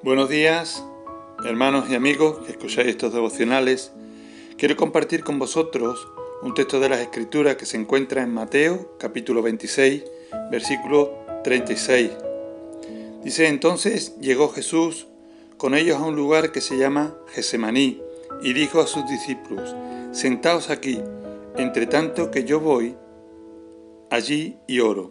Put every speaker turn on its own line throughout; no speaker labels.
Buenos días, hermanos y amigos que escucháis estos devocionales. Quiero compartir con vosotros un texto de las Escrituras que se encuentra en Mateo, capítulo 26, versículo 36. Dice entonces llegó Jesús con ellos a un lugar que se llama Gesemaní y dijo a sus discípulos, sentaos aquí, entre tanto que yo voy allí y oro.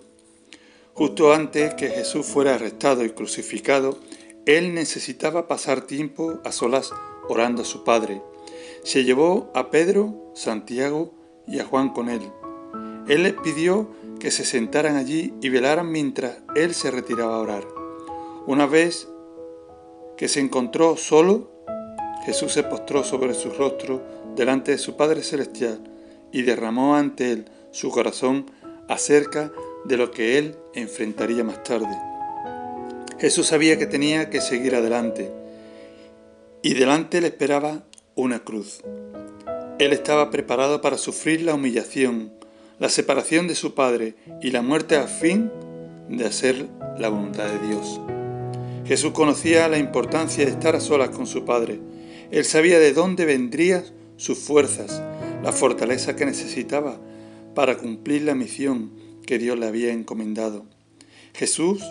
Justo antes que Jesús fuera arrestado y crucificado, él necesitaba pasar tiempo a solas orando a su Padre. Se llevó a Pedro, Santiago y a Juan con él. Él les pidió que se sentaran allí y velaran mientras él se retiraba a orar. Una vez que se encontró solo, Jesús se postró sobre su rostro delante de su Padre Celestial y derramó ante él su corazón acerca de lo que él enfrentaría más tarde. Jesús sabía que tenía que seguir adelante y delante le esperaba una cruz. Él estaba preparado para sufrir la humillación, la separación de su Padre y la muerte a fin de hacer la voluntad de Dios. Jesús conocía la importancia de estar a solas con su Padre. Él sabía de dónde vendrían sus fuerzas, la fortaleza que necesitaba para cumplir la misión que Dios le había encomendado. Jesús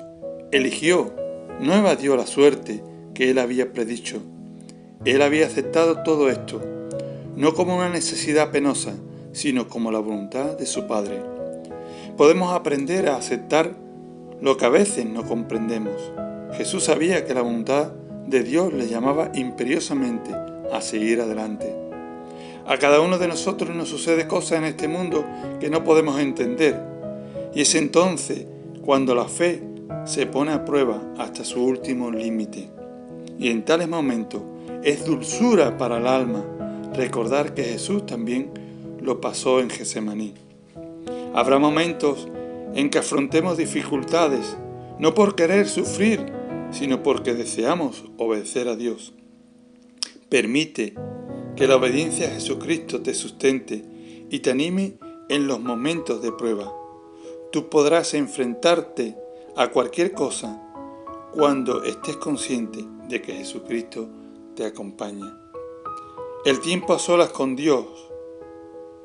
eligió, no evadió la suerte que él había predicho. Él había aceptado todo esto, no como una necesidad penosa, sino como la voluntad de su Padre. Podemos aprender a aceptar lo que a veces no comprendemos. Jesús sabía que la voluntad de Dios le llamaba imperiosamente a seguir adelante. A cada uno de nosotros nos sucede cosas en este mundo que no podemos entender. Y es entonces cuando la fe se pone a prueba hasta su último límite. Y en tales momentos es dulzura para el alma recordar que Jesús también lo pasó en Gesemaní. Habrá momentos en que afrontemos dificultades, no por querer sufrir, sino porque deseamos obedecer a Dios. Permite que la obediencia a Jesucristo te sustente y te anime en los momentos de prueba. Tú podrás enfrentarte a cualquier cosa cuando estés consciente de que Jesucristo te acompaña. El tiempo a solas con Dios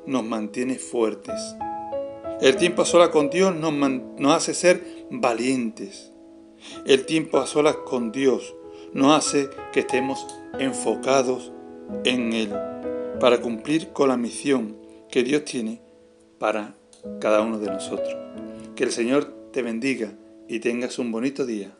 nos mantiene fuertes. El tiempo a solas con Dios nos, nos hace ser valientes. El tiempo a solas con Dios nos hace que estemos enfocados en Él para cumplir con la misión que Dios tiene para cada uno de nosotros. Que el Señor te bendiga y tengas un bonito día.